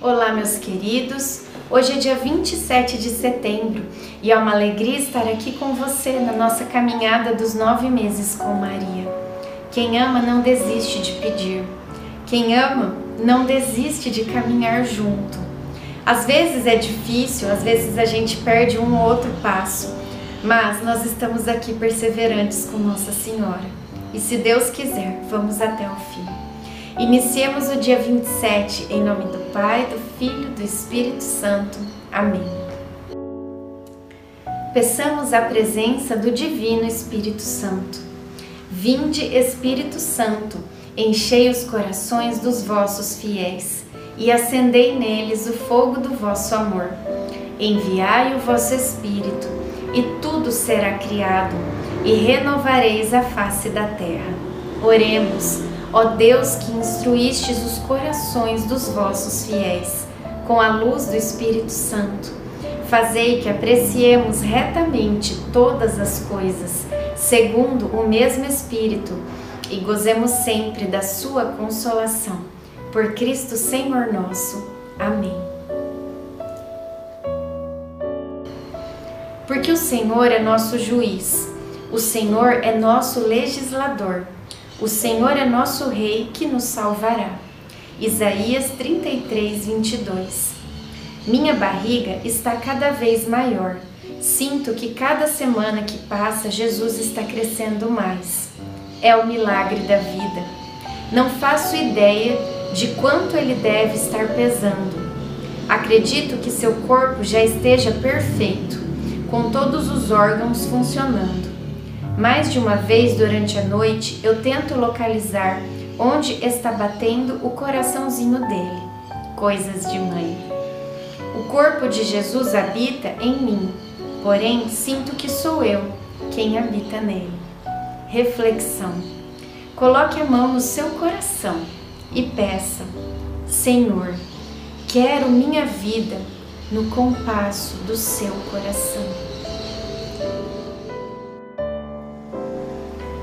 Olá, meus queridos. Hoje é dia 27 de setembro e é uma alegria estar aqui com você na nossa caminhada dos nove meses com Maria. Quem ama não desiste de pedir. Quem ama não desiste de caminhar junto. Às vezes é difícil, às vezes a gente perde um ou outro passo, mas nós estamos aqui perseverantes com Nossa Senhora. E se Deus quiser, vamos até o fim. Iniciemos o dia 27 em nome do Pai, do Filho do Espírito Santo. Amém. Peçamos a presença do Divino Espírito Santo. Vinde, Espírito Santo, enchei os corações dos vossos fiéis e acendei neles o fogo do vosso amor. Enviai o vosso Espírito, e tudo será criado, e renovareis a face da terra. Oremos. Ó Deus que instruístes os corações dos vossos fiéis com a luz do Espírito Santo, fazei que apreciemos retamente todas as coisas, segundo o mesmo Espírito, e gozemos sempre da sua consolação. Por Cristo Senhor nosso. Amém. Porque o Senhor é nosso juiz, o Senhor é nosso legislador. O Senhor é nosso Rei que nos salvará. Isaías 33, 22. Minha barriga está cada vez maior. Sinto que cada semana que passa, Jesus está crescendo mais. É o milagre da vida. Não faço ideia de quanto ele deve estar pesando. Acredito que seu corpo já esteja perfeito, com todos os órgãos funcionando. Mais de uma vez durante a noite eu tento localizar onde está batendo o coraçãozinho dele. Coisas de mãe. O corpo de Jesus habita em mim, porém sinto que sou eu quem habita nele. Reflexão. Coloque a mão no seu coração e peça: Senhor, quero minha vida no compasso do seu coração.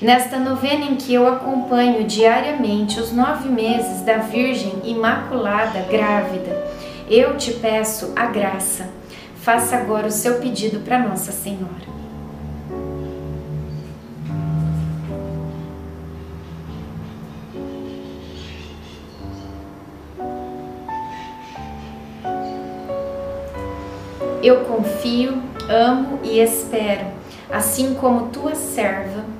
Nesta novena em que eu acompanho diariamente os nove meses da Virgem Imaculada grávida, eu te peço a graça. Faça agora o seu pedido para Nossa Senhora. Eu confio, amo e espero, assim como tua serva